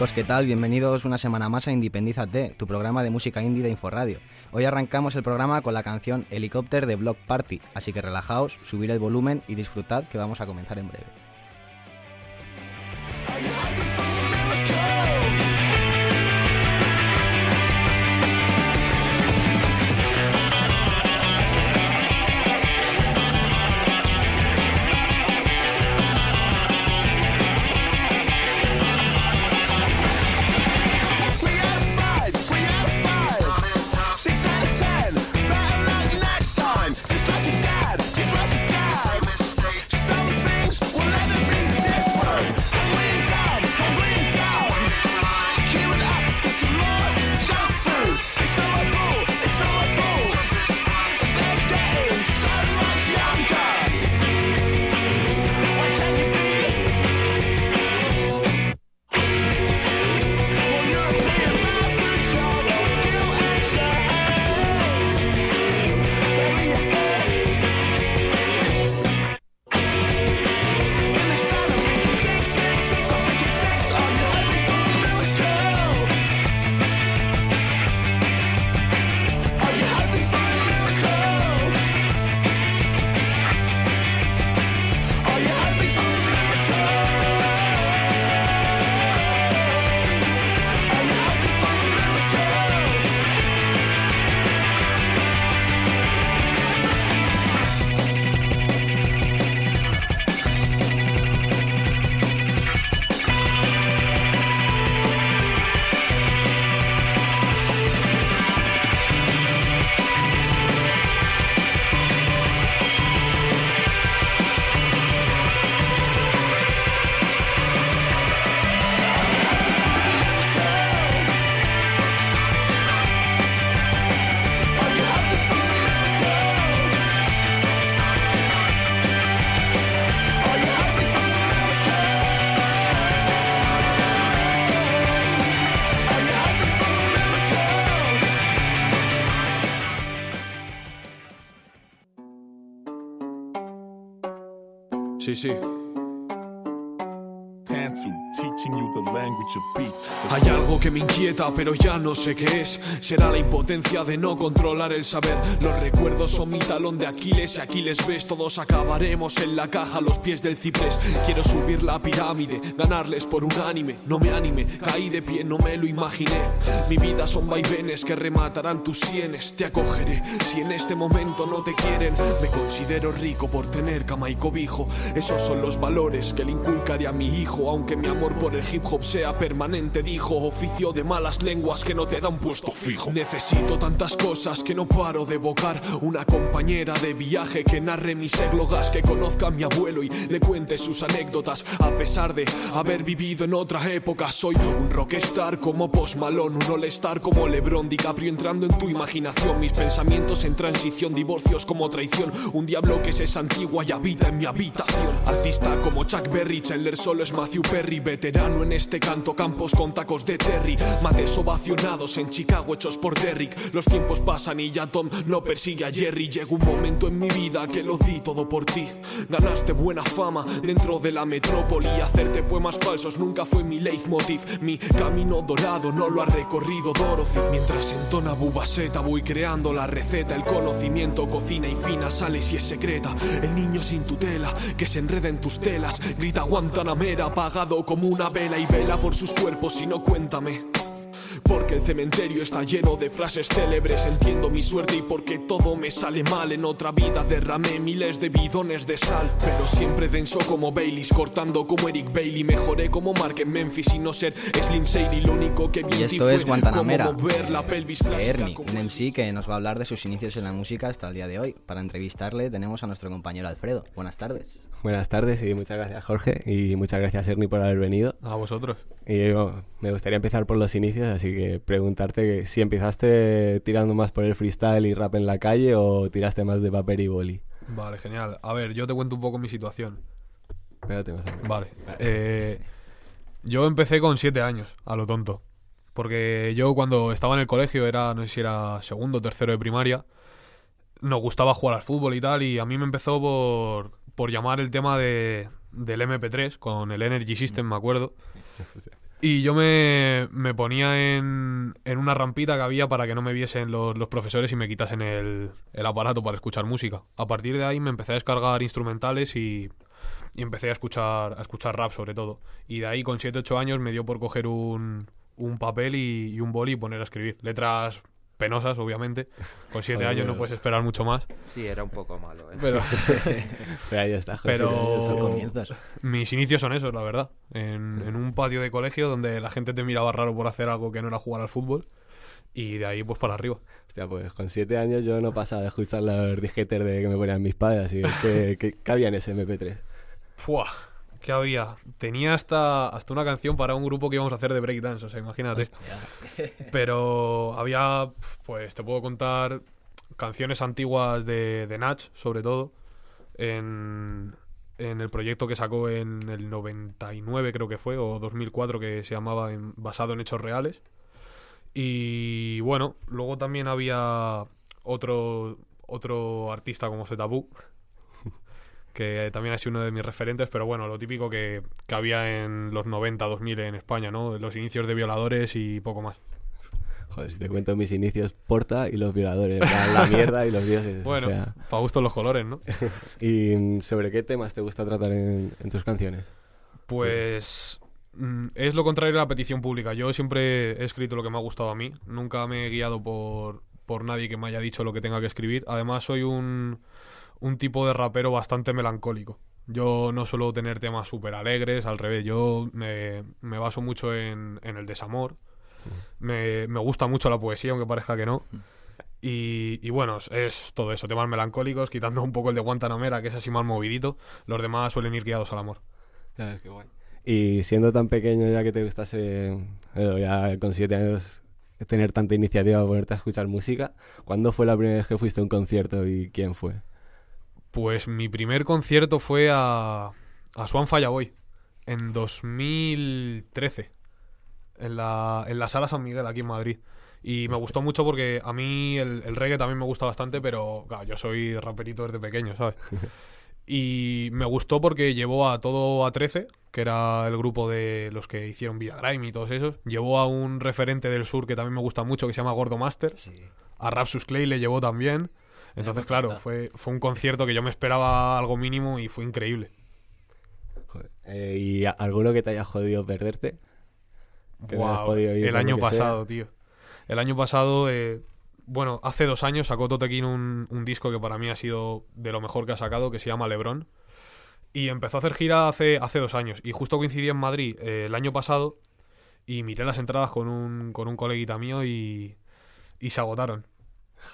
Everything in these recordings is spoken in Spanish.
chicos, ¿qué tal? Bienvenidos una semana más a Independízate, tu programa de música indie de Inforadio. Hoy arrancamos el programa con la canción Helicóptero de Block Party, así que relajaos, subir el volumen y disfrutad que vamos a comenzar en breve. Sí, pero ya no sé qué es. Será la impotencia de no controlar el saber. Los recuerdos son mi talón de Aquiles. Y aquí les ves, todos acabaremos en la caja a los pies del ciprés. Quiero subir la pirámide, ganarles por un anime. No me anime, caí de pie, no me lo imaginé. Mi vida son vaivenes que rematarán tus sienes. Te acogeré si en este momento no te quieren. Me considero rico por tener cama y cobijo. Esos son los valores que le inculcaré a mi hijo, aunque mi amor por el hip hop sea permanente, dijo. Oficio de malas lenguas que no te da un puesto fijo. Necesito tantas cosas que no paro de evocar. Una compañera de viaje que narre mis églogas, que conozca a mi abuelo y le cuente sus anécdotas. A pesar de haber vivido en otra época, soy un rockstar como Post Malone, un all-star como LeBron DiCaprio entrando en tu imaginación. Mis pensamientos en transición, divorcios como traición. Un diablo que se es antigua y habita en mi habitación. Artista como Chuck Berry, Chandler solo es Matthew Perry, veterano en este canto, campos con tacos de Terry. Ovacionados en Chicago hechos por Derrick. Los tiempos pasan y ya Tom no persigue a Jerry. Llegó un momento en mi vida que lo di todo por ti. Ganaste buena fama dentro de la metrópoli. Hacerte poemas falsos nunca fue mi leitmotiv. Mi camino dorado no lo ha recorrido Dorothy. Mientras entona bubaseta voy creando la receta. El conocimiento, cocina y fina, sales y es secreta. El niño sin tutela que se enreda en tus telas. Grita Guantanamera apagado como una vela y vela por sus cuerpos y no cuéntame. Porque el cementerio está lleno de frases célebres. Entiendo mi suerte y porque todo me sale mal. En otra vida derramé miles de bidones de sal. Pero siempre denso como Baileys, cortando como Eric Bailey. Mejoré como Mark en Memphis y no ser Slim Shady. Lo único que vi Y esto es Guantanamera, la pelvis de Ernie, un MC que nos va a hablar de sus inicios en la música hasta el día de hoy. Para entrevistarle tenemos a nuestro compañero Alfredo. Buenas tardes. Buenas tardes y muchas gracias Jorge y muchas gracias Ernie por haber venido. A vosotros. Y me gustaría empezar por los inicios, así que preguntarte que si empezaste tirando más por el freestyle y rap en la calle o tiraste más de papel y boli. Vale, genial. A ver, yo te cuento un poco mi situación. Espérate más adelante. Vale. Eh, yo empecé con siete años, a lo tonto. Porque yo cuando estaba en el colegio, era, no sé si era segundo o tercero de primaria, nos gustaba jugar al fútbol y tal, y a mí me empezó por, por llamar el tema de, del MP3 con el Energy System, me acuerdo. Y yo me, me ponía en, en una rampita que había para que no me viesen los, los profesores y me quitasen el, el aparato para escuchar música. A partir de ahí me empecé a descargar instrumentales y, y empecé a escuchar, a escuchar rap sobre todo. Y de ahí con 7-8 años me dio por coger un, un papel y, y un boli y poner a escribir. Letras penosas, obviamente. Con 7 Joder, años no puedes esperar mucho más. Sí, era un poco malo, ¿eh? Pero Pero ahí está, José. Pero- mis inicios son esos, la verdad. En, en un patio de colegio donde la gente te miraba raro por hacer algo que no era jugar al fútbol. Y de ahí pues para arriba. Hostia, pues con siete años yo no pasaba de escuchar los disquetes de que me ponían mis padres, así que, que, que había en ese MP3. ¡Fua! ¿Qué había? Tenía hasta, hasta una canción para un grupo que íbamos a hacer de breakdance, o sea, imagínate. Pero había, pues te puedo contar canciones antiguas de, de Natch, sobre todo, en, en el proyecto que sacó en el 99 creo que fue, o 2004, que se llamaba en- Basado en Hechos Reales. Y bueno, luego también había otro, otro artista como Zetabu, que también ha sido uno de mis referentes, pero bueno, lo típico que, que había en los 90, 2000 en España, ¿no? Los inicios de violadores y poco más. Joder, si te cuento mis inicios, Porta y los violadores, la, la mierda y los dioses. Bueno, o sea, para gusto los colores, ¿no? ¿Y mm, sobre qué temas te gusta tratar en, en tus canciones? Pues mm, es lo contrario a la petición pública. Yo siempre he escrito lo que me ha gustado a mí. Nunca me he guiado por, por nadie que me haya dicho lo que tenga que escribir. Además, soy un, un tipo de rapero bastante melancólico. Yo no suelo tener temas súper alegres, al revés. Yo me, me baso mucho en, en el desamor. Me, me gusta mucho la poesía, aunque parezca que no. Y, y bueno, es, todo eso, temas melancólicos, quitando un poco el de Guantanamera, que es así más movidito. Los demás suelen ir guiados al amor. ¿Sabes qué guay? Y siendo tan pequeño ya que te gustase, eh, ya con siete años, tener tanta iniciativa, ponerte a escuchar música, ¿cuándo fue la primera vez que fuiste a un concierto y quién fue? Pues mi primer concierto fue a, a Swan Fallaboy en 2013, en la, en la Sala San Miguel, aquí en Madrid. Y me gustó mucho porque a mí el, el reggae también me gusta bastante, pero claro, yo soy raperito desde pequeño, ¿sabes? Y me gustó porque llevó a todo a 13, que era el grupo de los que hicieron Vida Grime y todos esos. Llevó a un referente del sur que también me gusta mucho, que se llama Gordo Master. Sí. A Rapsus Clay le llevó también. Entonces, claro, fue, fue un concierto que yo me esperaba algo mínimo y fue increíble. Joder. Eh, ¿Y a- alguno que te haya jodido perderte? Guau, podido ir el año sea. pasado, tío. El año pasado, eh, bueno, hace dos años sacó Totequín un, un disco que para mí ha sido de lo mejor que ha sacado, que se llama Lebron. Y empezó a hacer gira hace, hace dos años. Y justo coincidí en Madrid eh, el año pasado y miré las entradas con un, con un coleguita mío y, y se agotaron.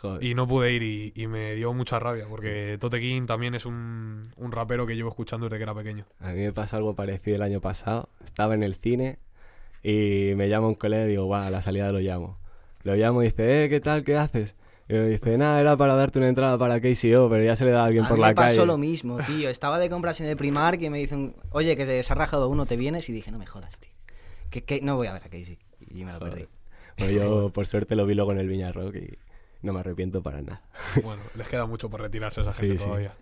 Joder. Y no pude ir y, y me dio mucha rabia porque Tote King también es un, un rapero que llevo escuchando desde que era pequeño. A mí me pasó algo parecido el año pasado. Estaba en el cine y me llama un colega y digo, va, a la salida lo llamo. Lo llamo y dice, eh, ¿qué tal? ¿Qué haces? Y me dice, nada, era para darte una entrada para KCO, pero ya se le da a alguien A por mí la me pasó calle. lo mismo, tío. Estaba de compras en el Primark y me dicen, oye, que se ha rajado uno, ¿te vienes? Y dije, no me jodas, tío. Que, que no voy a ver a Casey. Y me lo Joder. perdí. Bueno, yo por suerte lo vi luego en el Viña Rock y no me arrepiento para nada. Bueno, les queda mucho por retirarse a esa gente sí. todavía.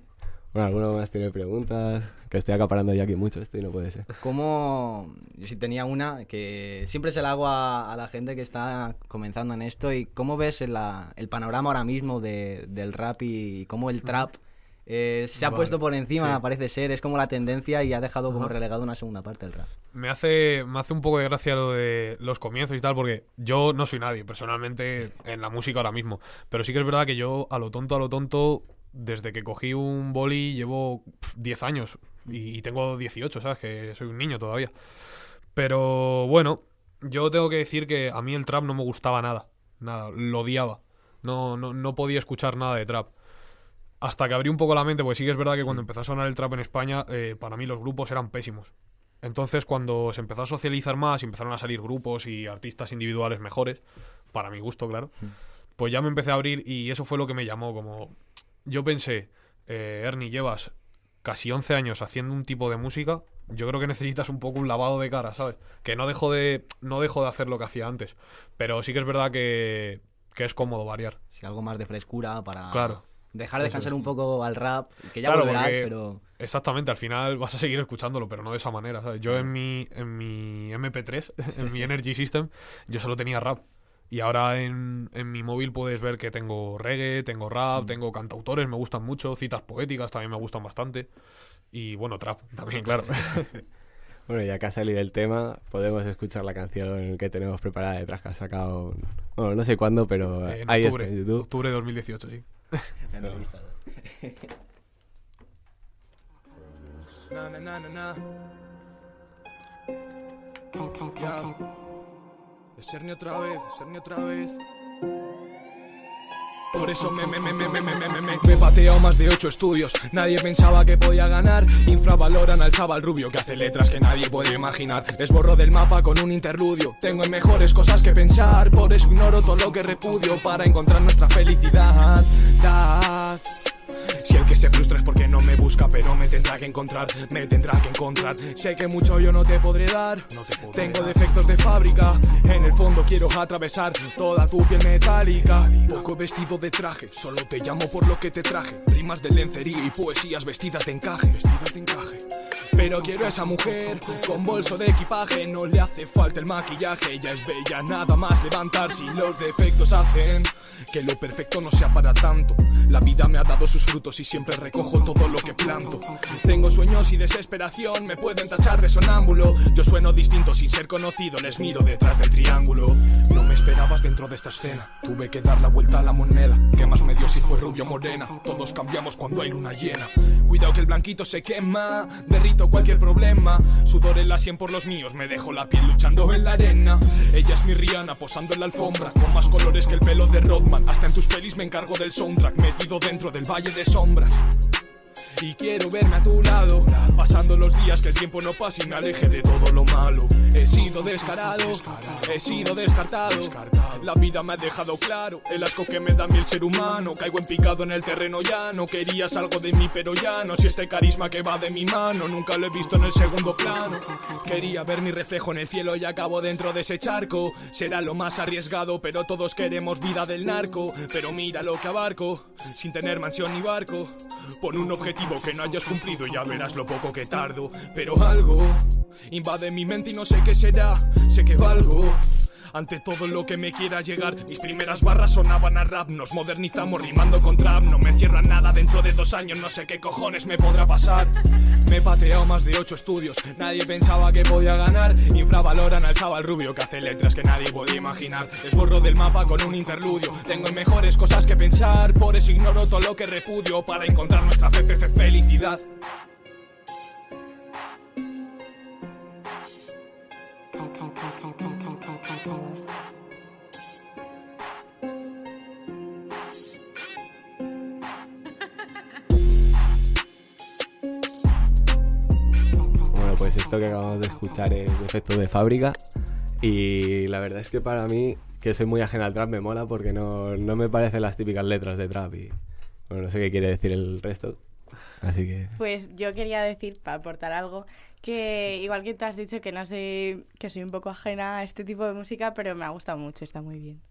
Bueno, ¿alguno más tiene preguntas? Que estoy acaparando ya aquí mucho esto y no puede ser. ¿Cómo.? Yo sí tenía una que siempre se la hago a, a la gente que está comenzando en esto. ¿Y cómo ves el, la- el panorama ahora mismo de- del rap y cómo el trap eh, se ha Vale, puesto por encima, sí. parece ser? Es como la tendencia y ha dejado como Ajá. relegado una segunda parte del rap. Me hace, me hace un poco de gracia lo de los comienzos y tal, porque yo no soy nadie personalmente en la música ahora mismo. Pero sí que es verdad que yo, a lo tonto, a lo tonto, desde que cogí un boli llevo pf, 10 años y, y tengo 18, ¿sabes? Que soy un niño todavía. Pero bueno, yo tengo que decir que a mí el trap no me gustaba nada. Nada, lo odiaba. No, no, no podía escuchar nada de trap. Hasta que abrí un poco la mente, porque sí que es verdad que cuando empezó a sonar el trap en España, eh, para mí los grupos eran pésimos. Entonces, cuando se empezó a socializar más y empezaron a salir grupos y artistas individuales mejores, para mi gusto, claro, pues ya me empecé a abrir y eso fue lo que me llamó. Como yo pensé, eh, Ernie, llevas casi 11 años haciendo un tipo de música, yo creo que necesitas un poco un lavado de cara, ¿sabes? Que no dejo de, no dejo de hacer lo que hacía antes, pero sí que es verdad que, que es cómodo variar. Si algo más de frescura para Claro. Dejar de descansar un poco al rap, que ya Claro, pero Exactamente, al final vas a seguir escuchándolo, pero no de esa manera, ¿sabes? Yo en mi, en mi MP3, en mi Energy System, yo solo tenía rap. Y ahora en, en mi móvil puedes ver que tengo reggae, tengo rap, tengo cantautores, me gustan mucho, citas poéticas también me gustan bastante. Y bueno, trap también, claro. Bueno, ya que ha salido el tema, podemos escuchar la canción que tenemos preparada detrás que ha sacado. Bueno, no sé cuándo, pero en ahí octubre, está en YouTube. octubre de 2018, sí. Na, na, na, na, na. Ya. Es Cerny otra vez, otra vez. Por eso me, me, me, me, me, me, me, me, me, pateado más de 8 estudios. Nadie pensaba que podía ganar. Infravaloran al chaval rubio que hace letras que nadie puede imaginar. Les borro del mapa con un interludio. Tengo en mejores cosas que pensar. Por eso ignoro todo lo que repudio para encontrar nuestra felicidad. Dad. Si el que se frustra es porque no me busca, pero me tendrá que encontrar, me tendrá que encontrar. Sé que mucho yo no te podré dar, tengo defectos de fábrica. En el fondo quiero atravesar toda tu piel metálica. Poco vestido de traje, solo te llamo por lo que te traje. Rimas de lencería y poesías vestidas de encaje, vestidas de encaje. Pero quiero a esa mujer con bolso de equipaje, no le hace falta el maquillaje, ella es bella, nada más levantar si los defectos hacen que lo perfecto no sea para tanto. La vida me ha dado sus frutos y siempre recojo todo lo que planto. Tengo sueños y desesperación, me pueden tachar de sonámbulo. Yo sueno distinto sin ser conocido, les miro detrás del triángulo. No me esperabas dentro de esta escena, tuve que dar la vuelta a la moneda. ¿Qué más me dio si fue rubio morena? Todos cambiamos cuando hay luna llena. Cuidado que el blanquito se quema, derrito cualquier problema. Sudor en la sien por los míos, me dejo la piel luchando en la arena. Ella es mi Rihanna posando en la alfombra, con más colores que el pelo de Rodman. Hasta en tus pelis me encargo del soundtrack, metido dentro del valle de sombras. Y quiero verme a tu lado, pasando los días que el tiempo no pase y me aleje de todo lo malo. He sido descarado, he sido descartado. La vida me ha dejado claro el asco que me da mí el ser humano. Caigo en picado en el terreno ya, no querías algo de mí, pero ya no. Si este carisma que va de mi mano, nunca lo he visto en el segundo plano. Quería ver mi reflejo en el cielo y acabo dentro de ese charco. Será lo más arriesgado, pero todos queremos vida del narco. Pero mira lo que abarco, sin tener mansión ni barco. Pon un objetivo que no hayas cumplido ya verás lo poco que tardo. Pero algo invade mi mente y no sé qué será, sé que valgo. Ante todo lo que me quiera llegar, mis primeras barras sonaban a rap. Nos modernizamos rimando con trap. No me cierra nada dentro de dos años, no sé qué cojones me podrá pasar. Me he pateado más de ocho estudios, nadie pensaba que podía ganar. Infravaloran al chaval rubio que hace letras que nadie podía imaginar. Les borro del mapa con un interludio. Tengo mejores cosas que pensar, por eso ignoro todo lo que repudio para encontrar nuestra fe- felicidad. Esto que acabamos de escuchar es efecto de fábrica. Y la verdad es que para mí, que soy muy ajena al trap, me mola porque no, no me parecen las típicas letras de trap. Y bueno, no sé qué quiere decir el resto. Así que. Pues yo quería decir, para aportar algo, que igual que te has dicho que no sé, que soy un poco ajena a este tipo de música, pero me ha gustado mucho, está muy bien.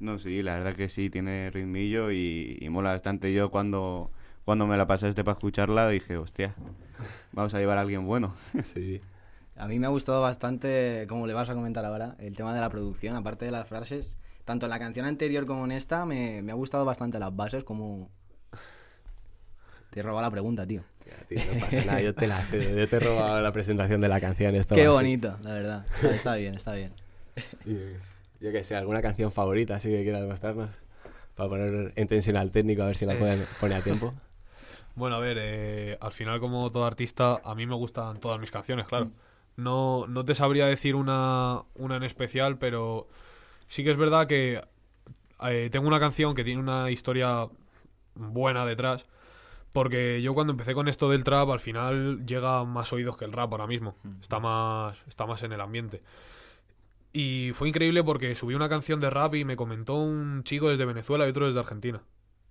No, sí, la verdad que sí, tiene ritmillo y, y mola bastante. Yo cuando, cuando me la pasaste para escucharla dije, hostia, vamos a llevar a alguien bueno. Sí. A mí me ha gustado bastante, como le vas a comentar ahora, el tema de la producción, aparte de las frases. Tanto en la canción anterior como en esta, me, me ha gustado bastante las bases, como... Te he robado la pregunta, tío. Ya, tío, no pasa nada, yo te, la, yo te he robado la presentación de la canción. Esto Qué así. bonito, la verdad. Está, bien, está bien. Y, yo que sé, alguna canción favorita así que quieras mostrarnos. Para poner en tensión al técnico a ver si la pueden poner a tiempo. Bueno, a ver, eh, al final como todo artista, a mí me gustan todas mis canciones, claro. No, no te sabría decir una, una en especial, pero sí que es verdad que eh, tengo una canción que tiene una historia buena detrás, porque yo cuando empecé con esto del trap, al final llega más oídos que el rap ahora mismo. Está más, está más en el ambiente. Y fue increíble porque subí una canción de rap y me comentó un chico desde Venezuela y otro desde Argentina.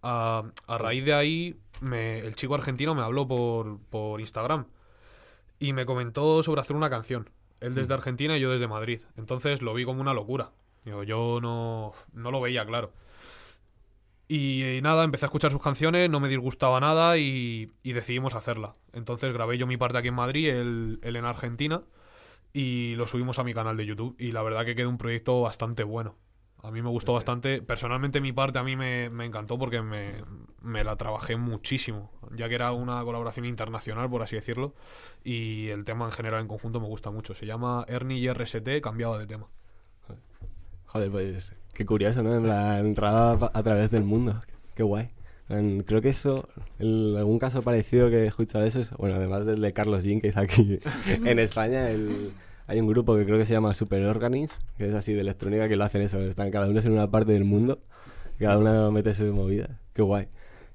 A, a raíz de ahí, me- el chico argentino me habló por, por Instagram y me comentó sobre hacer una canción. Él desde Argentina y yo desde Madrid. Entonces lo vi como una locura. Yo no, no lo veía claro. Y, nada, empecé a escuchar sus canciones, no me disgustaba nada y, y decidimos hacerla. Entonces grabé yo mi parte aquí en Madrid, él, él en Argentina, y lo subimos a mi canal de YouTube. Y la verdad que quedó un proyecto bastante bueno. A mí me gustó bastante. Personalmente mi parte a mí me, me encantó porque me, me la trabajé muchísimo, ya que era una colaboración internacional, por así decirlo, y el tema en general en conjunto me gusta mucho. Se llama Ernie y RST cambiado de tema. Joder, pues qué curioso, ¿no? En plan, rap a través del mundo. Qué guay. Creo que eso, en algún caso parecido que he escuchado eso es, bueno, además del de Carlos Jean que hizo aquí en España, el- hay un grupo que creo que se llama Super Organism, que es así de electrónica, que lo hacen eso, están cada uno en una parte del mundo, cada uno mete su movida. Qué guay.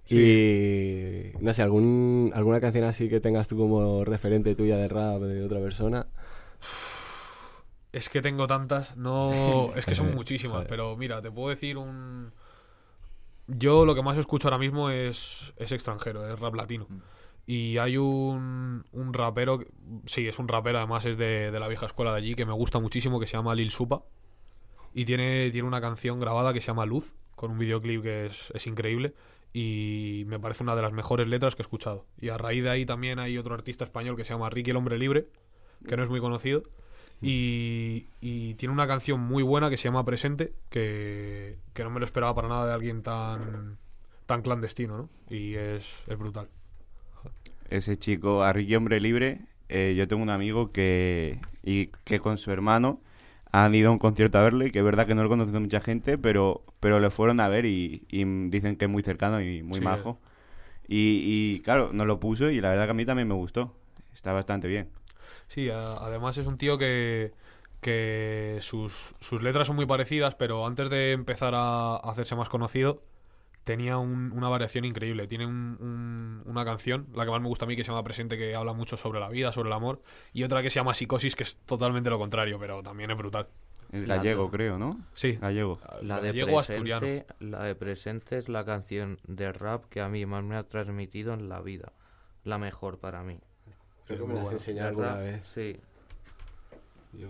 Y no sé, algún, alguna canción así que tengas tú como referente tuya de rap de otra persona. Es que tengo tantas, no. Es que son muchísimas, Joder. pero mira, te puedo decir un. Yo lo que más escucho ahora mismo es, es extranjero, es rap latino. Y hay un, un rapero, sí, es un rapero, además es de, de la vieja escuela de allí, que me gusta muchísimo, que se llama Lil Supa. Y tiene, tiene una canción grabada que se llama Luz, con un videoclip que es, es increíble. Y me parece una de las mejores letras que he escuchado. Y a raíz de ahí también hay otro artista español que se llama Ricky el Hombre Libre, que no es muy conocido. Y, y tiene una canción muy buena que se llama Presente, que, que no me lo esperaba para nada de alguien tan, tan clandestino, ¿no? Y es, es brutal. Ese chico, a Ricky Hombre Libre, eh, yo tengo un amigo que, y que con su hermano han ido a un concierto a verle, que es verdad que no lo conoce mucha gente, pero, pero le fueron a ver y, y dicen que es muy cercano y muy Sí. majo. Y, y claro, nos lo puso y la verdad que a mí también me gustó. Está bastante bien. Sí, a- además es un tío que, que sus, sus letras son muy parecidas, pero antes de empezar a hacerse más conocido, tenía un- una variación increíble. Tiene un- un- una canción, la que más me gusta a mí, que se llama Presente, que habla mucho sobre la vida, sobre el amor, y otra que se llama Psicosis, que es totalmente lo contrario, pero también es brutal. Es La- gallego, creo, ¿no? Sí, Gallego. La de, gallego asturiano. presente, la de presente es la canción de rap que a mí más me ha transmitido en la vida. La mejor para mí. Creo que me las De enseñado alguna rap, vez. Sí. Yo,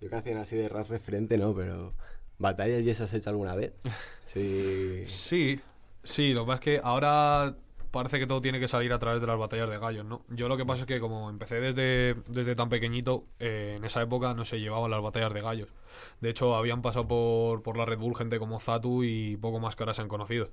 yo canción así de rap referente no, pero batallas y eso has hecho alguna vez. Sí. Sí, sí, lo que pasa es que ahora parece que todo tiene que salir a través de las batallas de gallos, ¿no? Yo lo que pasa es que como empecé desde, desde tan pequeñito, eh, en esa época no se llevaban las batallas de gallos. De hecho, habían pasado por, por la Red Bull gente como Zatu y poco más que ahora se han conocido.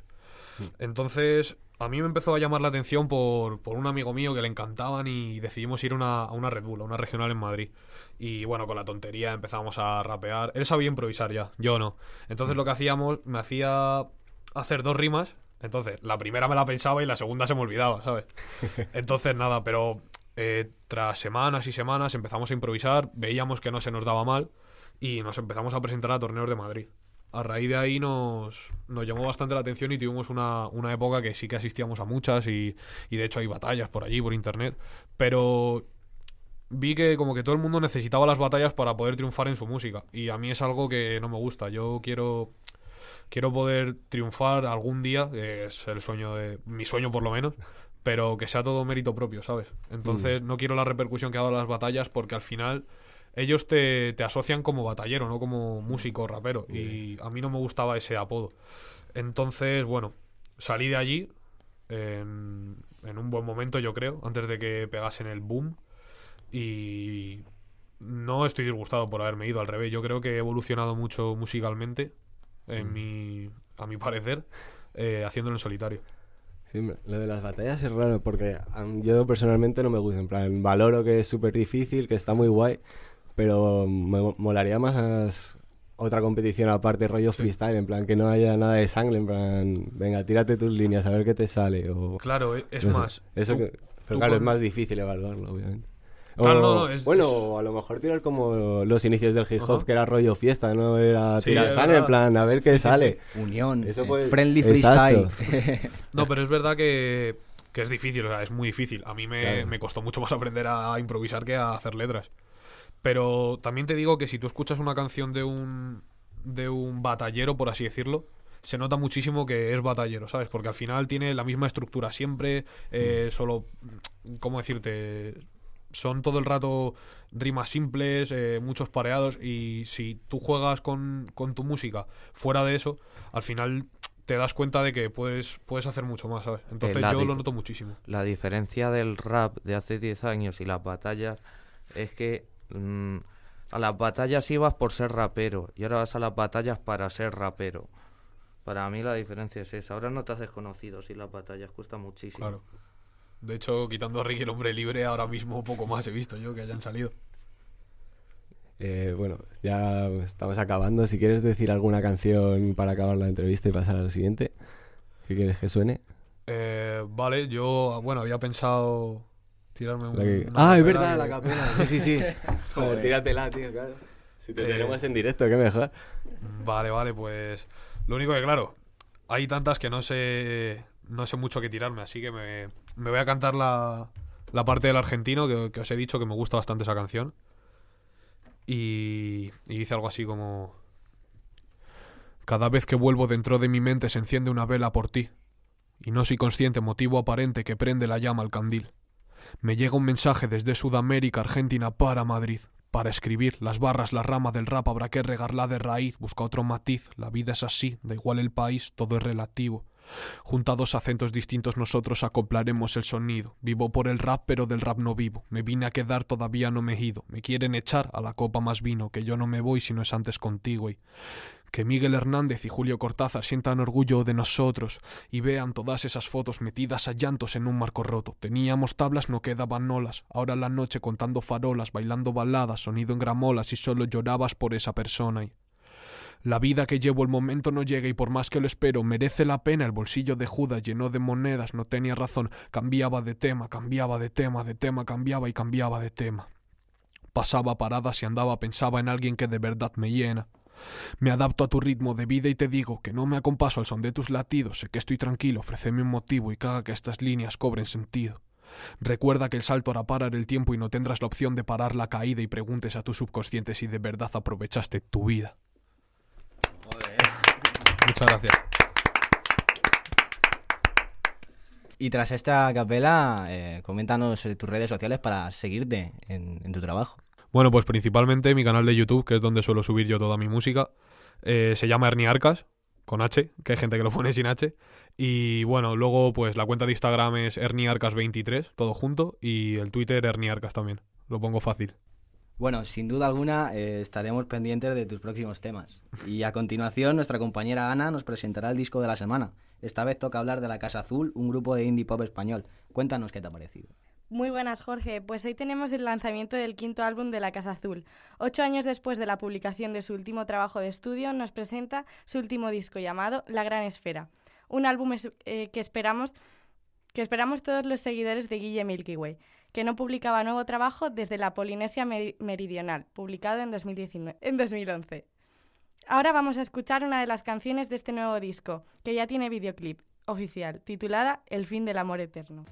Entonces, a mí me empezó a llamar la atención por, por un amigo mío que le encantaban y decidimos ir a una, a una Red Bull, a una regional en Madrid. Y bueno, con la tontería empezamos a rapear. Él sabía improvisar ya, yo no. Entonces lo que hacíamos, me hacía hacer dos rimas. Entonces, la primera me la pensaba y la segunda se me olvidaba, ¿sabes? Entonces, nada, pero eh, tras semanas y semanas empezamos a improvisar, veíamos que no se nos daba mal y nos empezamos a presentar a torneos de Madrid. A raíz de ahí nos, nos llamó bastante la atención y tuvimos una, una época que sí que asistíamos a muchas y, y de hecho hay batallas por allí, por internet. Pero vi que como que todo el mundo necesitaba las batallas para poder triunfar en su música. Y a mí es algo que no me gusta. Yo quiero quiero poder triunfar algún día, que es el sueño de mi sueño por lo menos, pero que sea todo mérito propio, ¿sabes? Entonces no quiero la repercusión que ha dado las batallas porque al final ellos te, te asocian como batallero, no como músico, rapero. Y a mí no me gustaba ese apodo. Entonces, bueno, salí de allí en, en un buen momento, yo creo, antes de que pegasen el boom. Y no estoy disgustado por haberme ido, al revés. Yo creo que he evolucionado mucho musicalmente, en mi, a mi parecer, eh, haciéndolo en solitario. Sí, lo de las batallas es raro porque yo personalmente no me gusta. En plan, valoro que es súper difícil, que está muy guay, pero me mo- molaría más otra competición aparte, rollo freestyle, en plan, que no haya nada de sangre, en plan, venga, tírate tus líneas, a ver qué te sale. O, Claro, e- es no sé, más. Eso tú- que- pero claro, es más difícil evaluarlo, obviamente. Claro, O- no, no, es- bueno, es- o a lo mejor tirar como los inicios del hip hop, Ajá. que era rollo fiesta, no era Sí, tirar sangre, en plan, a ver qué sale. Unión, Eso eh, puede- friendly freestyle. No, pero es verdad que, que es difícil, o sea, es muy difícil. A mí me, Claro. me costó mucho más aprender a improvisar que a hacer letras. Pero también te digo que si tú escuchas una canción de un, de un batallero, por así decirlo, se nota muchísimo que es batallero, ¿sabes? Porque al final tiene la misma estructura siempre, eh, solo, ¿cómo decirte? Son todo el rato rimas simples, eh, muchos pareados, y si tú juegas con, con tu música fuera de eso, al final te das cuenta de que puedes, puedes hacer mucho más, ¿sabes? Entonces la yo lo noto muchísimo. La diferencia del rap de hace 10 años y las batallas es que mm, a las batallas ibas por ser rapero y ahora vas a las batallas para ser rapero. Para mí la diferencia es esa. Ahora no te haces conocido si las batallas cuesta muchísimo. Claro. De hecho, quitando a Ricky el hombre libre, ahora mismo poco más he visto yo que hayan salido. Eh, bueno, ya estamos acabando. Si quieres decir alguna canción para acabar la entrevista y pasar a lo siguiente, ¿qué quieres que suene? Eh, vale, yo, bueno, había pensado tirarme un... Que- Ah, es verdad, la capela. Sí, sí, sí. Joder, tíratela, tío, claro. Si te Eh, tenemos en directo, qué mejor. Vale, vale, pues lo único que claro, hay tantas que no sé no sé mucho que tirarme, así que me, me voy a cantar la, la parte del argentino que, que os he dicho que me gusta bastante esa canción. Y, y dice algo así como... Cada vez que vuelvo dentro de mi mente se enciende una vela por ti. Y no soy consciente motivo aparente que prende la llama al candil. Me llega un mensaje desde Sudamérica, Argentina para Madrid. Para escribir las barras, la rama del rap habrá que regarla de raíz, busca otro matiz, la vida es así, da igual el país, todo es relativo. Junta dos acentos distintos nosotros acoplaremos el sonido. Vivo por el rap, pero del rap no vivo. Me vine a quedar, todavía no me he ido. Me quieren echar a la copa más vino, que yo no me voy si no es antes contigo. Y que Miguel Hernández y Julio Cortázar sientan orgullo de nosotros y vean todas esas fotos metidas a llantos en un marco roto. Teníamos tablas, no quedaban olas. Ahora la noche contando farolas, bailando baladas, sonido en gramolas y solo llorabas por esa persona. Y la vida que llevo el momento no llega y por más que lo espero merece la pena. El bolsillo de Judas lleno de monedas, no tenía razón. Cambiaba de tema, cambiaba de tema, de tema cambiaba y cambiaba de tema. Pasaba paradas y andaba, pensaba en alguien que de verdad me llena. Me adapto a tu ritmo de vida y te digo que no me acompaso al son de tus latidos. Sé que estoy tranquilo, ofréceme un motivo y haga que estas líneas cobren sentido. Recuerda que el salto hará parar el tiempo y no tendrás la opción de parar la caída y preguntes a tu subconsciente si de verdad aprovechaste tu vida. Muchas gracias. Y tras esta capela, eh, coméntanos eh, tus redes sociales para seguirte en, en tu trabajo. Bueno, pues principalmente mi canal de YouTube, que es donde suelo subir yo toda mi música, eh, se llama Ernie Arcas, con H, que hay gente que lo pone sin H. Y bueno, luego pues la cuenta de Instagram es erniarcas23, todo junto, y el Twitter erniarcas también. Lo pongo fácil. Bueno, sin duda alguna eh, estaremos pendientes de tus próximos temas. Y a continuación, nuestra compañera Ana nos presentará el disco de la semana. Esta vez toca hablar de La Casa Azul, un grupo de indie pop español. Cuéntanos qué te ha parecido. Muy buenas, Jorge. Pues hoy tenemos el lanzamiento del quinto álbum de La Casa Azul. Ocho años después de la publicación de su último trabajo de estudio, nos presenta su último disco llamado La Gran Esfera. Un álbum eh, que esperamos que esperamos todos los seguidores de Guille Milky Way, que no publicaba nuevo trabajo desde la Polinesia Meri- Meridional, publicado en, 2019, en 2011. Ahora vamos a escuchar una de las canciones de este nuevo disco, que ya tiene videoclip oficial, titulada El fin del amor eterno.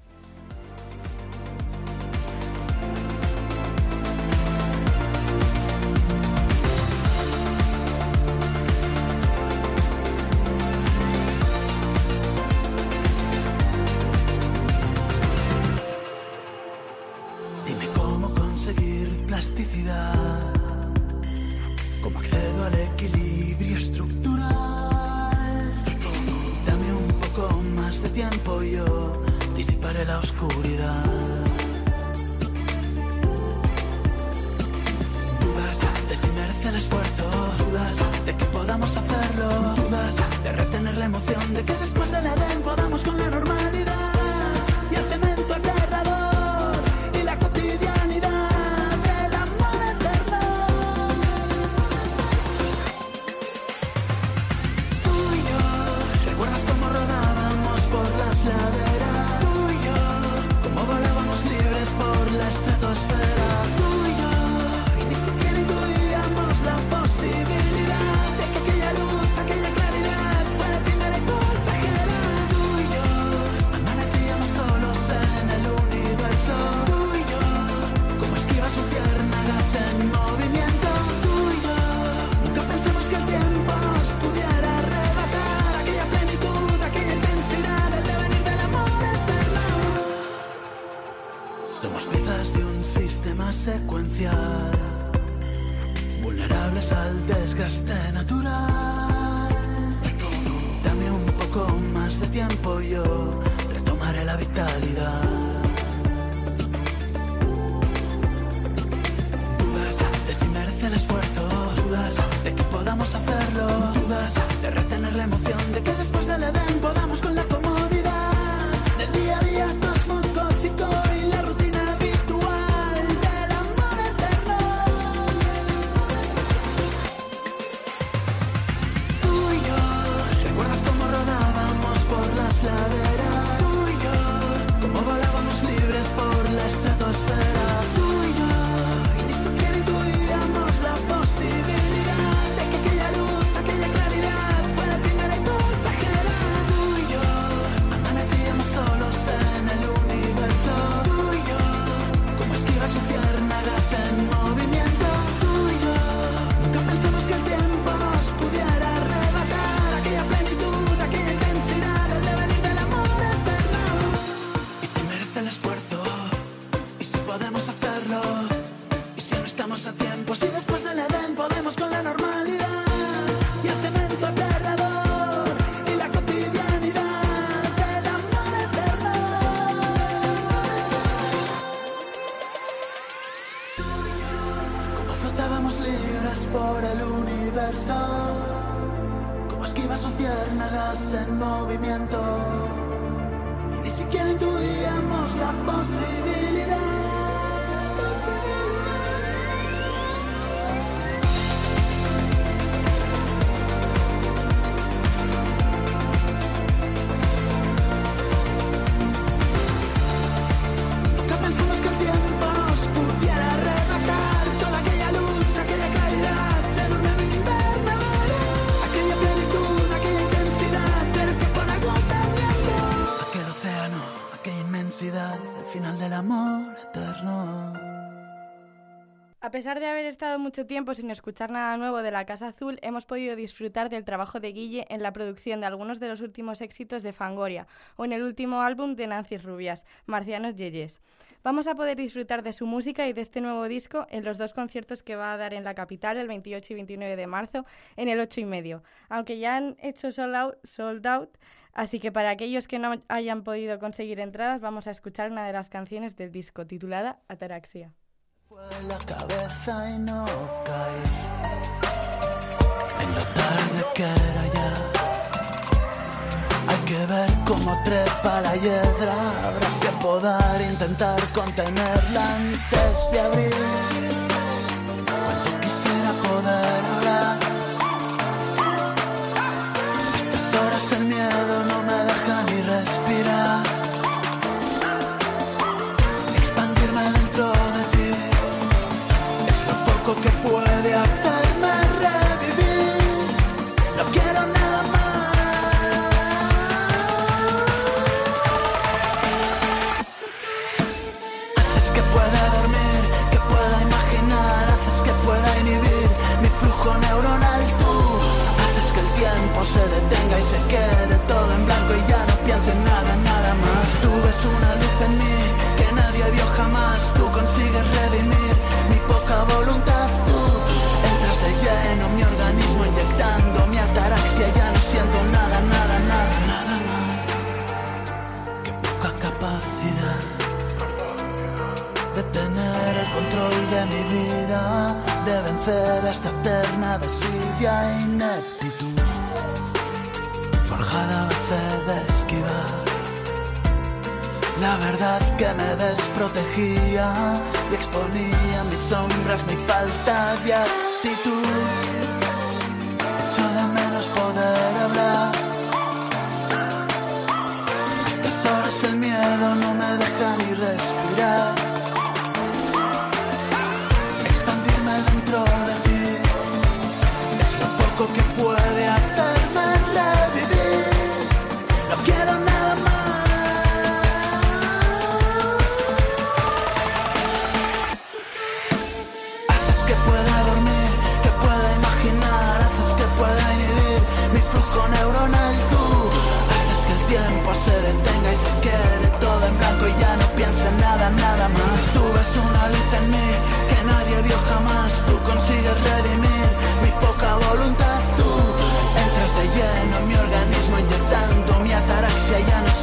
pesar de haber estado mucho tiempo sin escuchar nada nuevo de La Casa Azul, hemos podido disfrutar del trabajo de Guille en la producción de algunos de los últimos éxitos de Fangoria o en el último álbum de Nancy Rubias, Marcianos Yeyes. Vamos a poder disfrutar de su música y de este nuevo disco en los dos conciertos que va a dar en la capital el 28 y 29 de marzo en el 8 y medio, aunque ya han hecho sold out, sold out así que para aquellos que no hayan podido conseguir entradas vamos a escuchar una de las canciones del disco titulada Ataraxia. La cabeza y no caí. En la tarde que era ya. Hay que ver cómo trepa la hiedra. Habrá que podar, intentar contenerla antes de abrir. Cuánto quisiera poder hablar. Estas horas el miedo vencer esta eterna desidia e ineptitud. Forjada a base de esquivar la verdad que me desprotegía y exponía mis sombras, mi falta de actitud.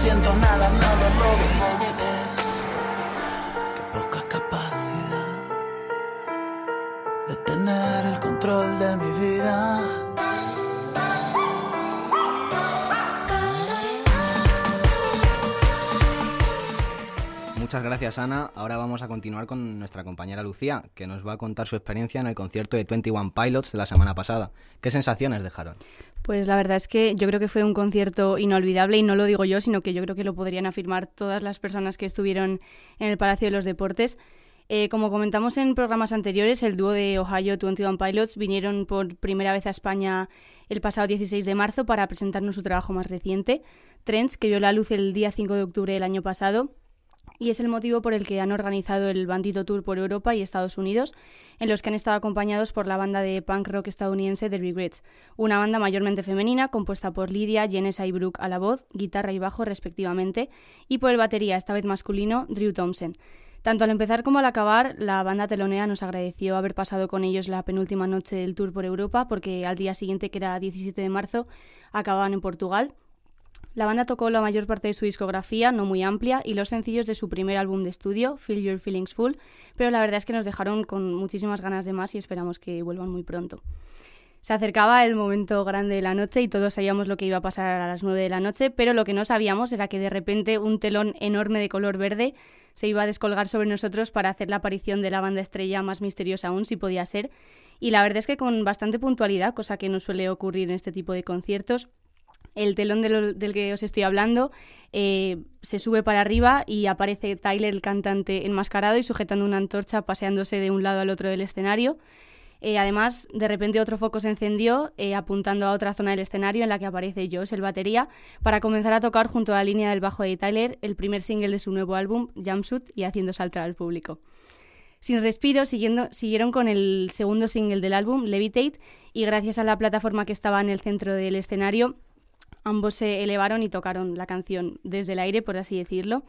Siento nada, lo logro. Qué poca capacidad de tener el control de mi vida. Muchas gracias Ana. Ahora vamos a continuar con nuestra compañera Lucía, que nos va a contar su experiencia en el concierto de 21 Pilots de la semana pasada. ¿Qué sensaciones dejaron? Pues la verdad es que yo creo que fue un concierto inolvidable y no lo digo yo, sino que yo creo que lo podrían afirmar todas las personas que estuvieron en el Palacio de los Deportes. Eh, como comentamos en programas anteriores, el dúo de Ohio 21 Pilots vinieron por primera vez a España el pasado 16 de marzo para presentarnos su trabajo más reciente, Trends, que vio la luz el día 5 de octubre del año pasado y es el motivo por el que han organizado el Bandito Tour por Europa y Estados Unidos, en los que han estado acompañados por la banda de punk rock estadounidense The Regrets, una banda mayormente femenina compuesta por Lydia, Jenessa y Brooke a la voz, guitarra y bajo respectivamente, y por el batería, esta vez masculino, Drew Thompson. Tanto al empezar como al acabar, la banda telonera nos agradeció haber pasado con ellos la penúltima noche del tour por Europa, porque al día siguiente, que era 17 de marzo, acababan en Portugal, la banda tocó la mayor parte de su discografía, no muy amplia, y los sencillos de su primer álbum de estudio, Feel Your Feelings Full, pero la verdad es que nos dejaron con muchísimas ganas de más y esperamos que vuelvan muy pronto. Se acercaba el momento grande de la noche y todos sabíamos lo que iba a pasar a las 9 de la noche, pero lo que no sabíamos era que de repente un telón enorme de color verde se iba a descolgar sobre nosotros para hacer la aparición de la banda estrella más misteriosa aún, si podía ser. Y la verdad es que con bastante puntualidad, cosa que no suele ocurrir en este tipo de conciertos, el telón del que os estoy hablando eh, se sube para arriba y aparece Tyler, el cantante, enmascarado y sujetando una antorcha, paseándose de un lado al otro del escenario. Eh, además, de repente otro foco se encendió, eh, apuntando a otra zona del escenario en la que aparece Josh, el batería, para comenzar a tocar junto a la línea del bajo de Tyler el primer single de su nuevo álbum, Jumpsuit, y haciendo saltar al público. Sin respiro, siguiendo, siguieron con el segundo single del álbum, Levitate, y gracias a la plataforma que estaba en el centro del escenario, ambos se elevaron y tocaron la canción desde el aire, por así decirlo.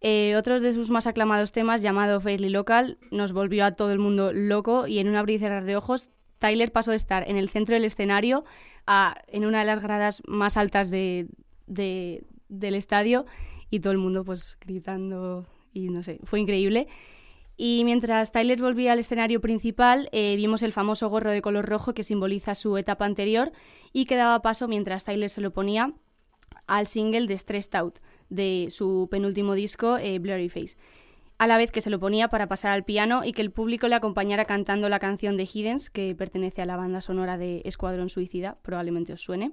Eh, otros de sus más aclamados temas, llamado Fairly Local, nos volvió a todo el mundo loco y en un abrir y cerrar de ojos, Tyler pasó de estar en el centro del escenario a en una de las gradas más altas de, de- del estadio y todo el mundo pues gritando y no sé, fue increíble. Y mientras Tyler volvía al escenario principal, eh, vimos el famoso gorro de color rojo que simboliza su etapa anterior y que daba paso mientras Tyler se lo ponía al single de Stressed Out de su penúltimo disco, eh, Blurry Face. A la vez que se lo ponía para pasar al piano y que el público le acompañara cantando la canción de Hiddens, que pertenece a la banda sonora de Escuadrón Suicida, probablemente os suene.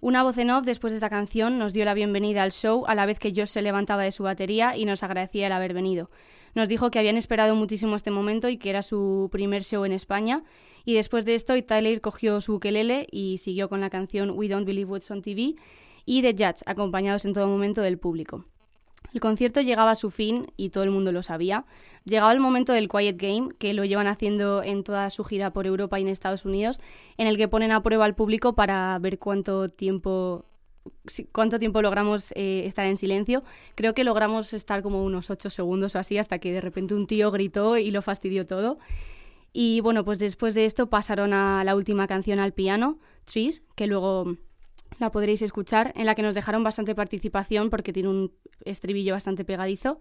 Una voz en off después de esta canción nos dio la bienvenida al show a la vez que Josh se levantaba de su batería y nos agradecía el haber venido. Nos dijo que habían esperado muchísimo este momento y que era su primer show en España. Y después de esto, Tyler cogió su ukelele y siguió con la canción We Don't Believe What's on TV y The Judge, acompañados en todo momento del público. El concierto llegaba a su fin y todo el mundo lo sabía. Llegaba el momento del Quiet Game, que lo llevan haciendo en toda su gira por Europa y en Estados Unidos, en el que ponen a prueba al público para ver cuánto tiempo cuánto tiempo logramos eh, estar en silencio. Creo que logramos estar como unos ocho segundos o así hasta que de repente un tío gritó y lo fastidió todo. Y bueno, pues después de esto pasaron a la última canción al piano, Trees, que luego la podréis escuchar, en la que nos dejaron bastante participación porque tiene un estribillo bastante pegadizo.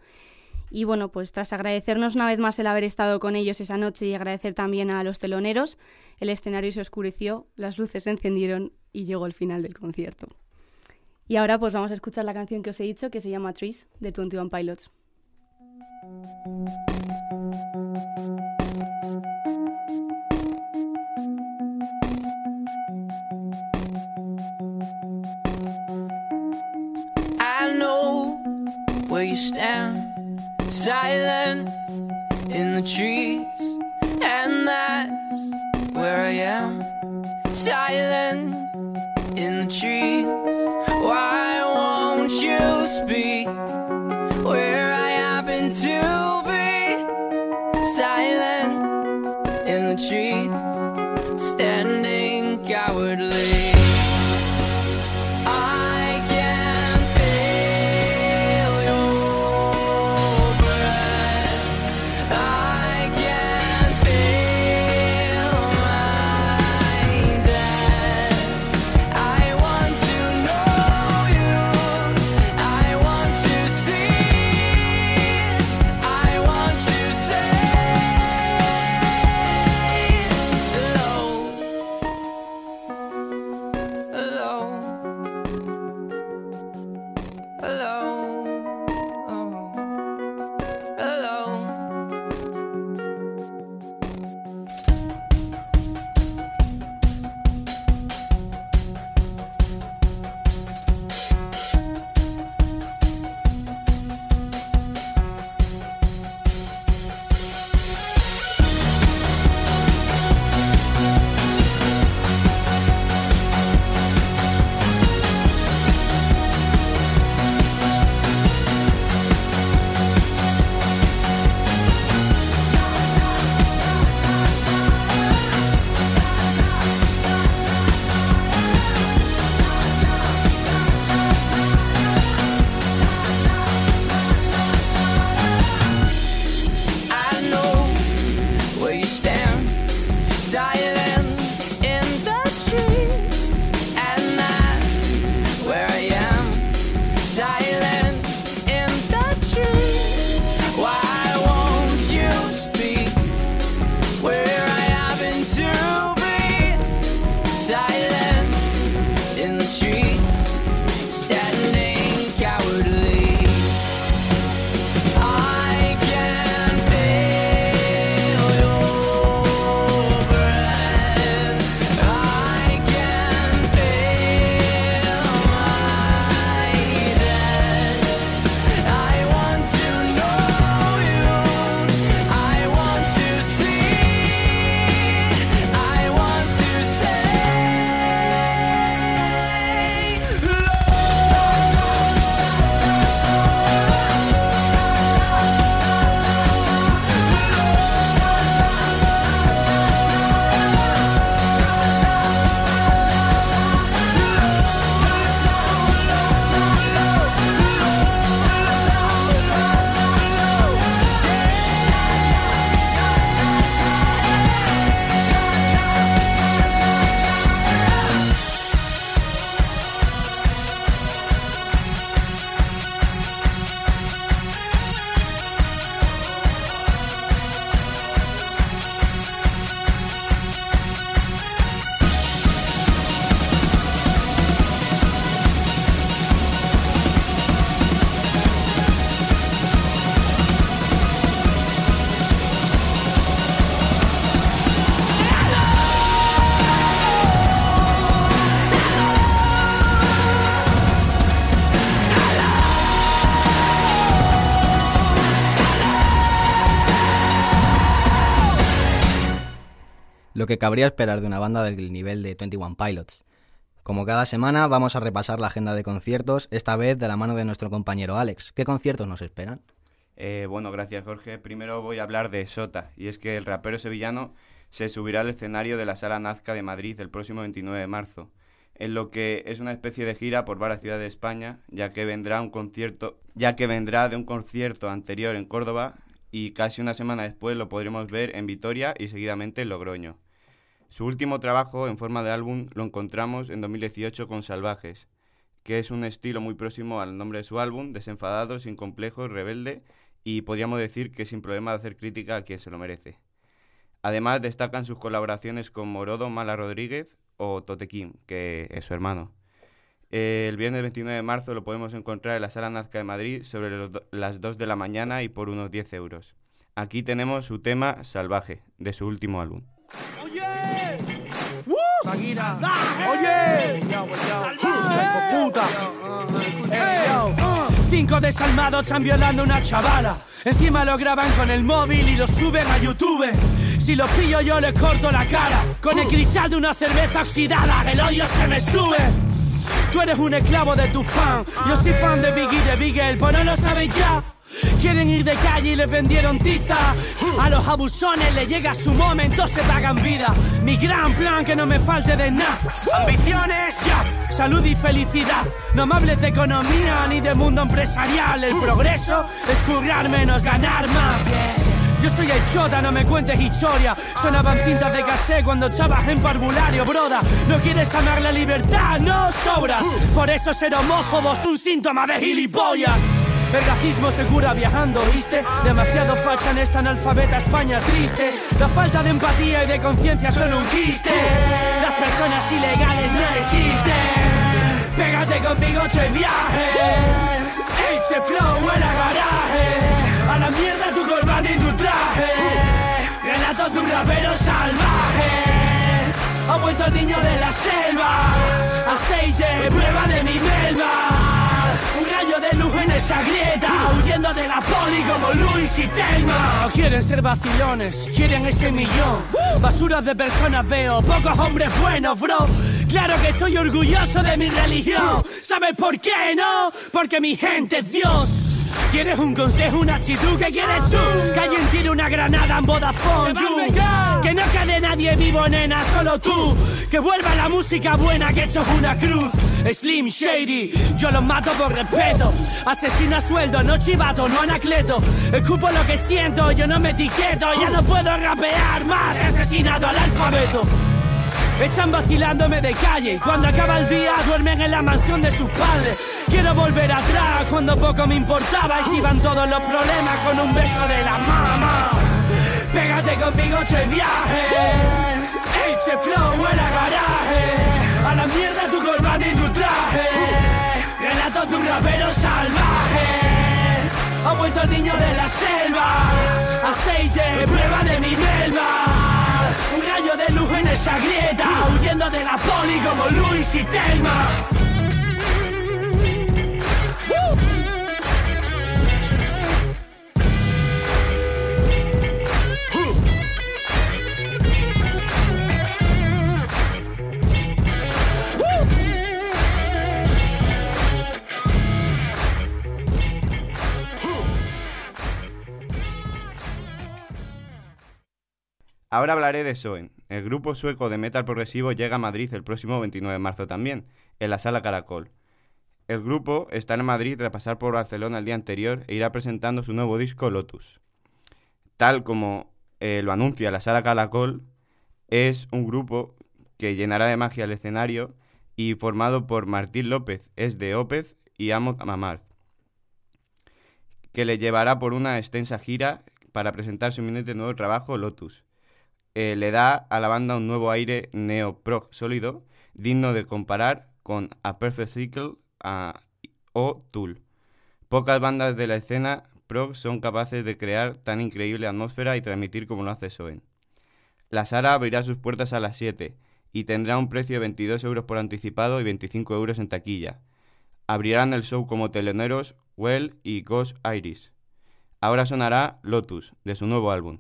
Y bueno, pues tras agradecernos una vez más el haber estado con ellos esa noche y agradecer también a los teloneros, el escenario se oscureció, las luces se encendieron y llegó el final del concierto. Y ahora pues vamos a escuchar la canción que os he dicho, que se llama Trees, de 21 Pilots. I know where you stand, silent in the trees, and that's where I am, silent in the trees. must be que cabría esperar de una banda del nivel de 21 Pilots. Como cada semana vamos a repasar la agenda de conciertos, esta vez de la mano de nuestro compañero Alex. ¿Qué conciertos nos esperan? Eh, bueno, gracias Jorge. Primero voy a hablar de Sota, y es que el rapero sevillano se subirá al escenario de la Sala Nazca de Madrid el próximo 29 de marzo, en lo que es una especie de gira por varias ciudades de España, ya que vendrá un concierto, ya que vendrá de un concierto anterior en Córdoba y casi una semana después lo podremos ver en Vitoria y seguidamente en Logroño. Su último trabajo en forma de álbum lo encontramos en 2018 con Salvajes, que es un estilo muy próximo al nombre de su álbum, desenfadado, sin complejos, rebelde y podríamos decir que sin problema de hacer crítica a quien se lo merece. Además destacan sus colaboraciones con Morodo Mala Rodríguez o Totequín, que es su hermano. El viernes 29 de marzo lo podemos encontrar en la Sala Nazca de Madrid sobre las 2 de la mañana y por unos 10 euros. Aquí tenemos su tema Salvaje, de su último álbum. ¡Oye! ¡Oye! puta! Cinco desalmados están violando una chavala. Encima lo graban con el móvil y lo suben a YouTube. Si los pillo yo les corto la cara. Con el cristal de una cerveza oxidada, el odio se me sube. Tú eres un esclavo de tu fan. Yo soy fan de Biggie de Bigel, pues no lo sabéis ya. Quieren ir de calle y les vendieron tiza. A los abusones les llega su momento, se pagan vida. Mi gran plan que no me falte de nada. Ambiciones, ya. Salud y felicidad. No me hables de economía ni de mundo empresarial. El progreso es currar menos, ganar más. Yo soy el chota, no me cuentes historia. Sonaban cintas de casé cuando echabas en parvulario, broda. No quieres amar la libertad, no sobras. Por eso ser homófobo es un síntoma de gilipollas. El racismo se cura viajando, ¿viste? Demasiado facha en esta analfabeta España triste. La falta de empatía y de conciencia son un quiste. Las personas ilegales no existen. Pégate conmigo, che viaje. Eche flow en la garaje. A la mierda tu corbata y tu traje. Relatos de un rapero salvaje. Ha vuelto el niño de la selva. Aceite, prueba de mi melva. Luz en esa grieta, huyendo de la poli como Luis y Telma. Quieren ser vacilones, quieren ese millón. Basuras de personas veo, pocos hombres buenos, bro. Claro que estoy orgulloso de mi religión. ¿Sabes por qué no? Porque mi gente es Dios. ¿Quieres un consejo, una actitud? ¿Qué quieres tú? Que alguien tire una granada en Vodafone you. Que no quede nadie vivo, nena, solo tú Que vuelva la música buena, que esto es una cruz Slim Shady, yo los mato por respeto Asesina sueldo, no chivato, no anacleto Escupo lo que siento, yo no me etiqueto Ya no puedo rapear más, asesinado al alfabeto Están vacilándome de calle cuando acaba el día duermen en la mansión de sus padres. Quiero volver atrás cuando poco me importaba y se iban todos los problemas con un beso de la mamá. Pégate conmigo, che viaje. Eche flow en la garaje. A la mierda tu corbata y tu traje. Relatos de un rapero salvaje. Ha vuelto el niño de la selva. Aceite, prueba de mi melva. Un gallo de luz en esa grieta, huyendo de la poli como Luis y Telma. Ahora hablaré de Soen. El grupo sueco de metal progresivo llega a Madrid el próximo 29 de marzo también, en la sala Caracol. El grupo está en Madrid tras pasar por Barcelona el día anterior e irá presentando su nuevo disco Lotus. Tal como eh, lo anuncia la sala Caracol, es un grupo que llenará de magia el escenario y formado por Martín López, es de Ópez y Amo Mamar, que le llevará por una extensa gira para presentar su inminente nuevo trabajo Lotus eh, le da a la banda un nuevo aire neo-prog sólido, digno de comparar con A Perfect Cycle o Tool. Pocas bandas de la escena prog son capaces de crear tan increíble atmósfera y transmitir como lo hace Soen. La Sara abrirá sus puertas a las 7 y tendrá un precio de 22 euros por anticipado y 25 euros en taquilla. Abrirán el show como teleneros Well y Ghost Iris. Ahora sonará Lotus, de su nuevo álbum.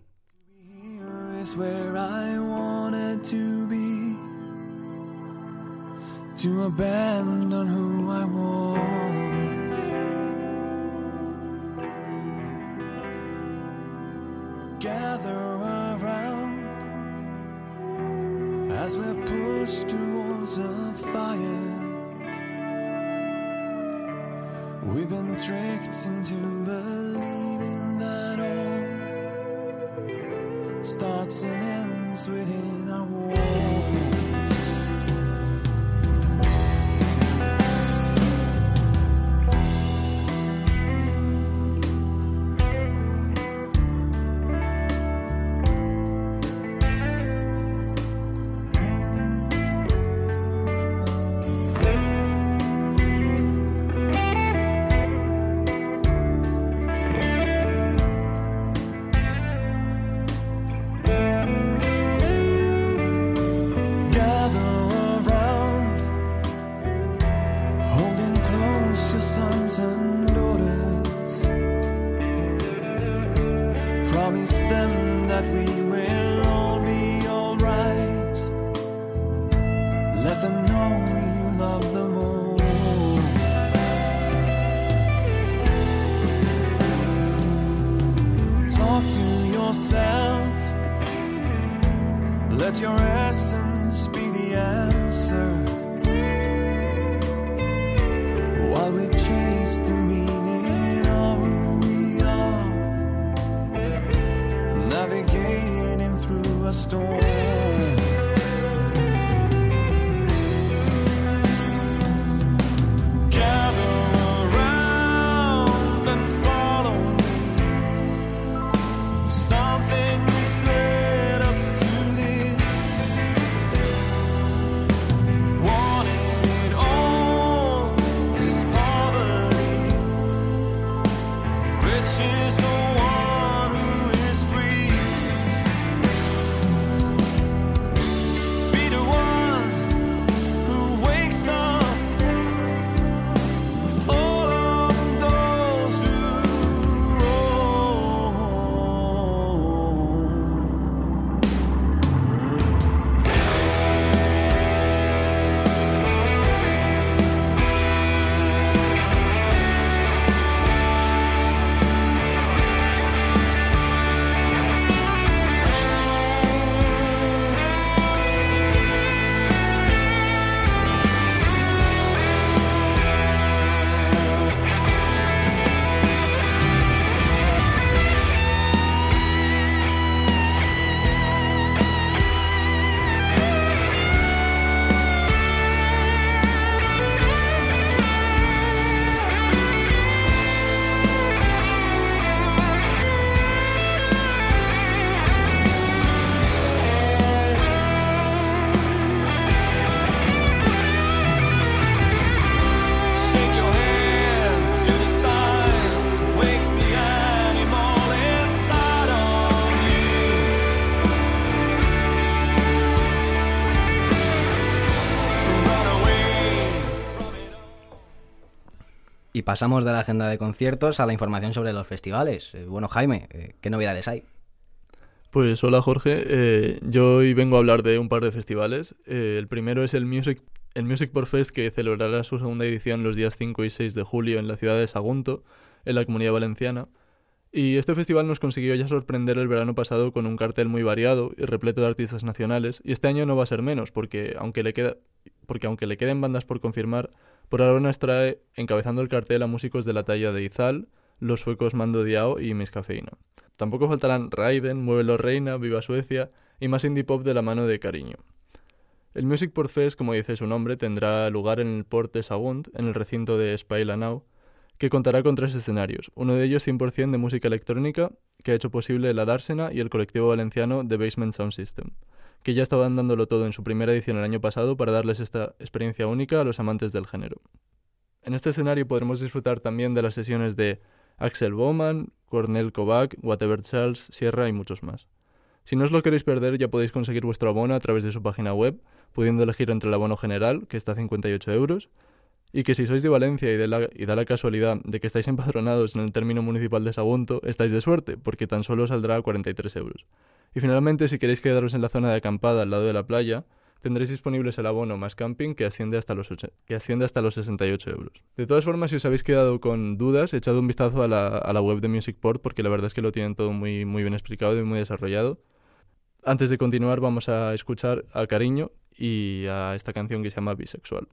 Is where I wanted to be to abandon who I was. Gather around as we're pushed towards a fire. We've been tricked into believing starts and ends within our walls. Pasamos de la agenda de conciertos a la información sobre los festivales. Eh, bueno, Jaime, eh, ¿qué novedades hay? Pues hola Jorge, Eh, yo hoy vengo a hablar de un par de festivales. Eh, el primero es el Music, el Music por Fest que celebrará su segunda edición los días 5 y 6 de julio en la ciudad de Sagunto, en la Comunidad Valenciana. Y este festival nos consiguió ya sorprender el verano pasado con un cartel muy variado y repleto de artistas nacionales, y este año no va a ser menos, porque aunque le, queda, porque aunque le queden bandas por confirmar, por ahora nos trae encabezando el cartel a músicos de la talla de Izal, los suecos Mando Diao y Miss Cafeína. Tampoco faltarán Raiden, Muévelo Reina, Viva Suecia y más indie pop de la mano de Cariño. El Music por Fest, como dice su nombre, tendrá lugar en el Port de Sagunt, en el recinto de Spailanau, que contará con tres escenarios, uno de ellos 100% de música electrónica, que ha hecho posible la Dársena y el colectivo valenciano The Basement Sound System, que ya estaban dándolo todo en su primera edición el año pasado para darles esta experiencia única a los amantes del género. En este escenario podremos disfrutar también de las sesiones de Axel Bowman, Cornel Kovac, Whatever Charles, Sierra y muchos más. Si no os lo queréis perder, ya podéis conseguir vuestro abono a través de su página web, pudiendo elegir entre el abono general, que está a 58 euros, y que si sois de Valencia y, de la, da la casualidad de que estáis empadronados en el término municipal de Sagunto, estáis de suerte, porque tan solo saldrá a 43 euros. Y finalmente, si queréis quedaros en la zona de acampada al lado de la playa, tendréis disponibles el abono más camping que asciende hasta los, que asciende hasta los 68 euros. De todas formas, si os habéis quedado con dudas, echad un vistazo a la, a la web de Musicport porque la verdad es que lo tienen todo muy, muy bien explicado y muy desarrollado. Antes de continuar, vamos a escuchar a Cariño y a esta canción que se llama Bisexual.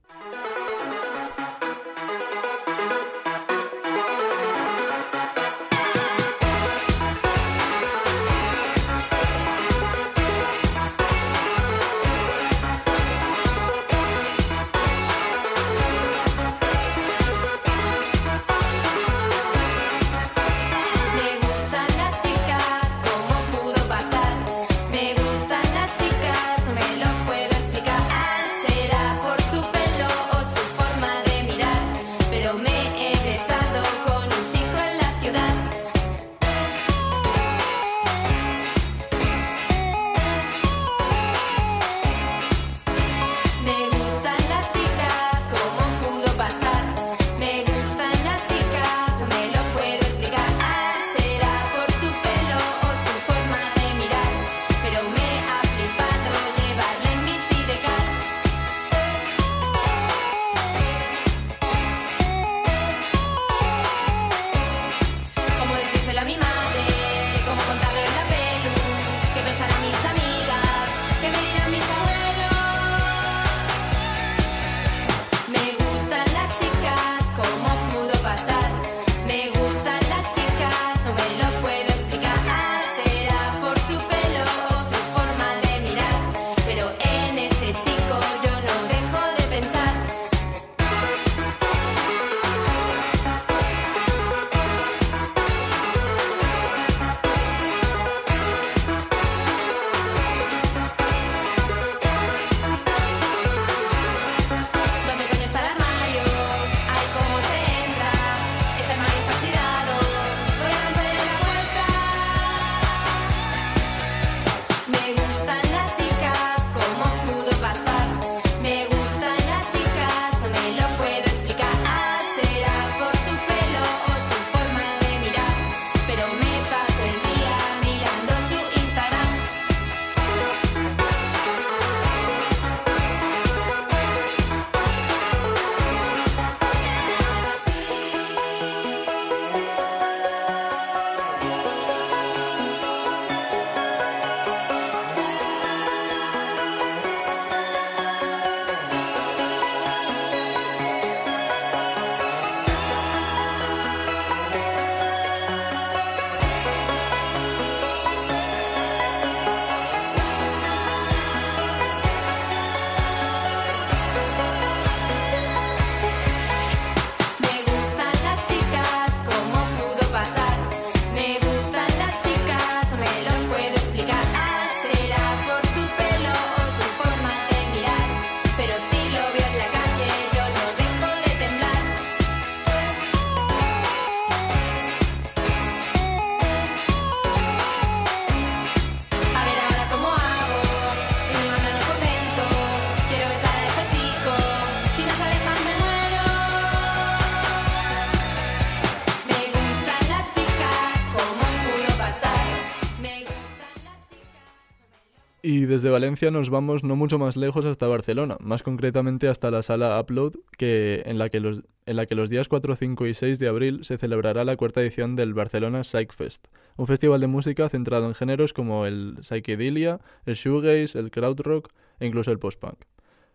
Desde Valencia nos vamos no mucho más lejos hasta Barcelona, más concretamente hasta la sala Upload, que, en, la que los, días 4, 5 y 6 de abril se celebrará la cuarta edición del Barcelona Psych Fest, un festival de música centrado en géneros como el psychedelia, el shoegaze, el krautrock e incluso el post-punk,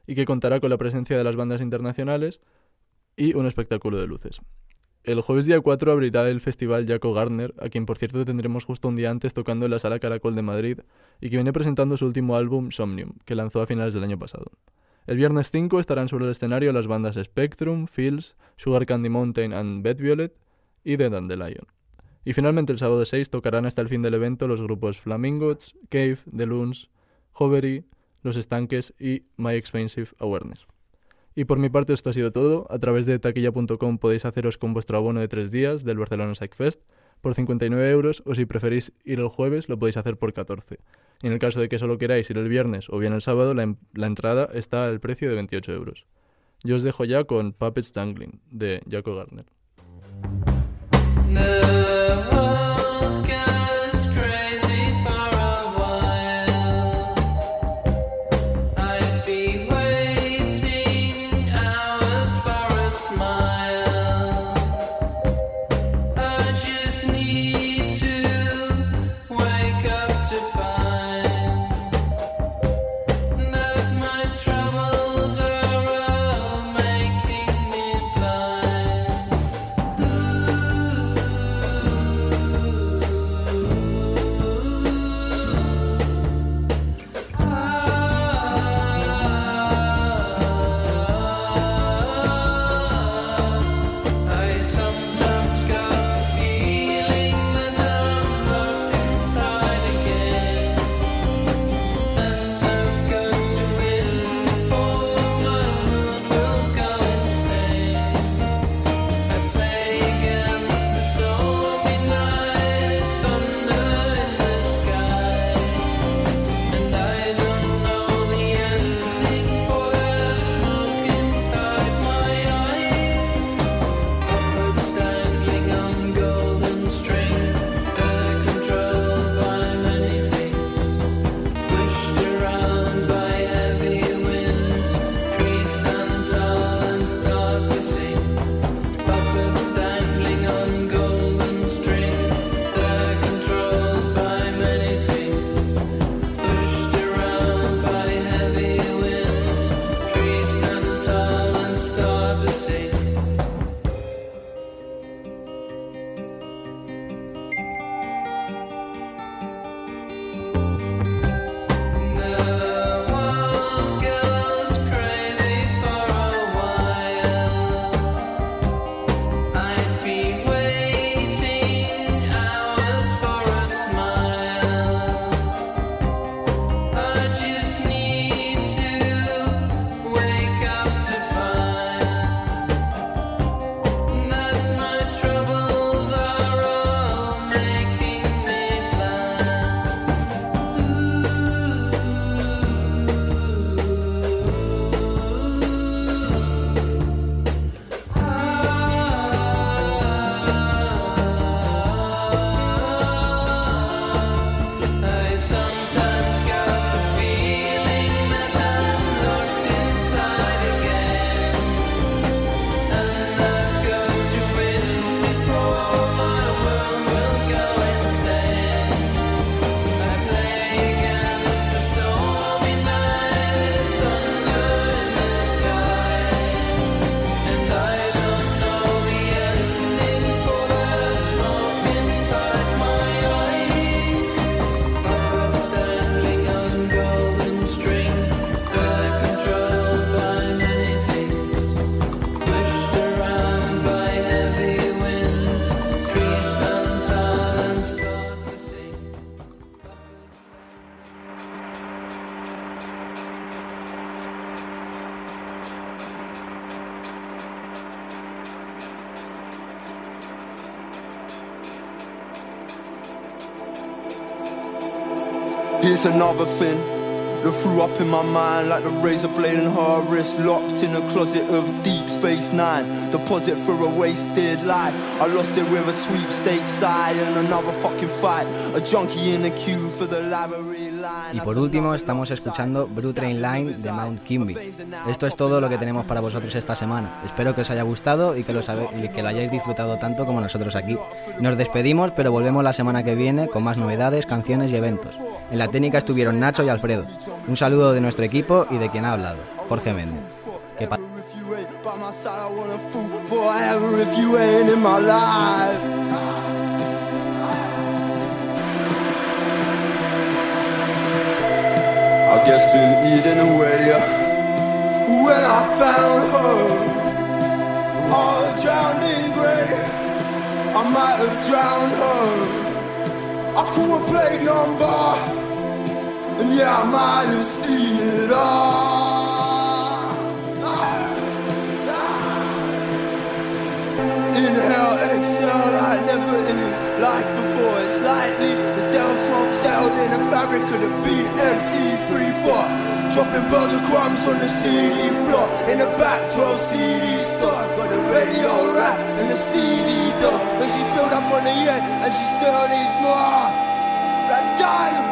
y que contará con la presencia de las bandas internacionales y un espectáculo de luces. El jueves día 4 abrirá el festival Jaco Garner, a quien por cierto tendremos justo un día antes tocando en la Sala Caracol de Madrid, y que viene presentando su último álbum Somnium, que lanzó a finales del año pasado. El viernes 5 estarán sobre el escenario las bandas Spectrum, Fields, Sugar Candy Mountain and Bed Violet y The Dandelion. Y finalmente el sábado 6 tocarán hasta el fin del evento los grupos Flamingos, Cave, The Loons, Hovery, Los Estanques y My Expensive Awareness. Y por mi parte esto ha sido todo. A través de taquilla.com podéis haceros con vuestro abono de tres días del Barcelona Psych Fest por 59 euros o si preferís ir el jueves lo podéis hacer por 14. Y en el caso de que solo queráis ir el viernes o bien el sábado, la, en- la entrada está al precio de 28 euros. Yo os dejo ya con Puppets Dangling de Jaco Garner. The another thing that threw up in my mind like the razor blade in her wrist, locked in a closet of Deep Space Nine. Deposit for a wasted life. I lost it with a sweepstakes side and another fucking fight. A junkie in the queue for the library line. Y por último estamos escuchando Blue Train Line de Mount Kimby. Esto es todo lo que tenemos para vosotros esta semana. Espero que os haya gustado y que lo, sabe- y que lo hayáis disfrutado tanto como nosotros aquí. Nos despedimos, pero volvemos la semana que viene con más novedades, canciones y eventos. En la técnica estuvieron Nacho y Alfredo. Un saludo de nuestro equipo y de quien ha hablado, Jorge Méndez. Que pa- By my side, I wanna fool forever if you ain't in my life. I guess been eating away when I found her. All drowned in grey, I might have drowned her. I call a plate number, and yeah, I might have seen it all. Inhale, exhale like never in his life before. It's lightly, the stale smoke settled in the fabric of the BME34. Dropping burger crumbs on the CD floor in the back 12 CD store. Got the radio rack and the CD door. But she's filled up on the end and she still needs more. That dying